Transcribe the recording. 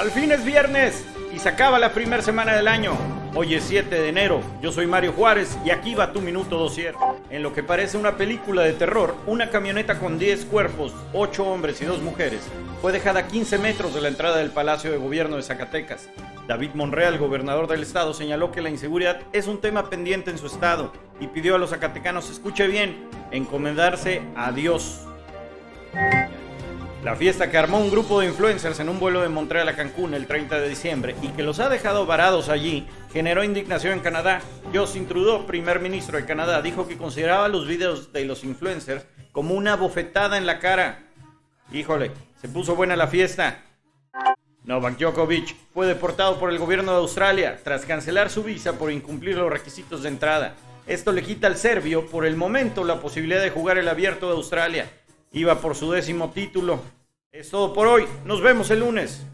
Al fin es viernes y se acaba la primera semana del año. Hoy es 7 de enero, yo soy Mario Juárez y aquí va tu minuto dosier. En lo que parece una película de terror, una camioneta con 10 cuerpos, 8 hombres y 2 mujeres, fue dejada a 15 metros de la entrada del Palacio de Gobierno de Zacatecas. David Monreal, gobernador del estado, señaló que la inseguridad es un tema pendiente en su estado y pidió a los zacatecanos, escuche bien, encomendarse a Dios. La fiesta que armó un grupo de influencers en un vuelo de Montreal a Cancún el 30 de diciembre y que los ha dejado varados allí generó indignación en Canadá. Justin Trudeau, primer ministro de Canadá, dijo que consideraba los videos de los influencers como una bofetada en la cara. Híjole, se puso buena la fiesta. Novak Djokovic fue deportado por el gobierno de Australia tras cancelar su visa por incumplir los requisitos de entrada. Esto le quita al serbio por el momento la posibilidad de jugar el abierto de Australia. Iba por su décimo título. Es todo por hoy. Nos vemos el lunes.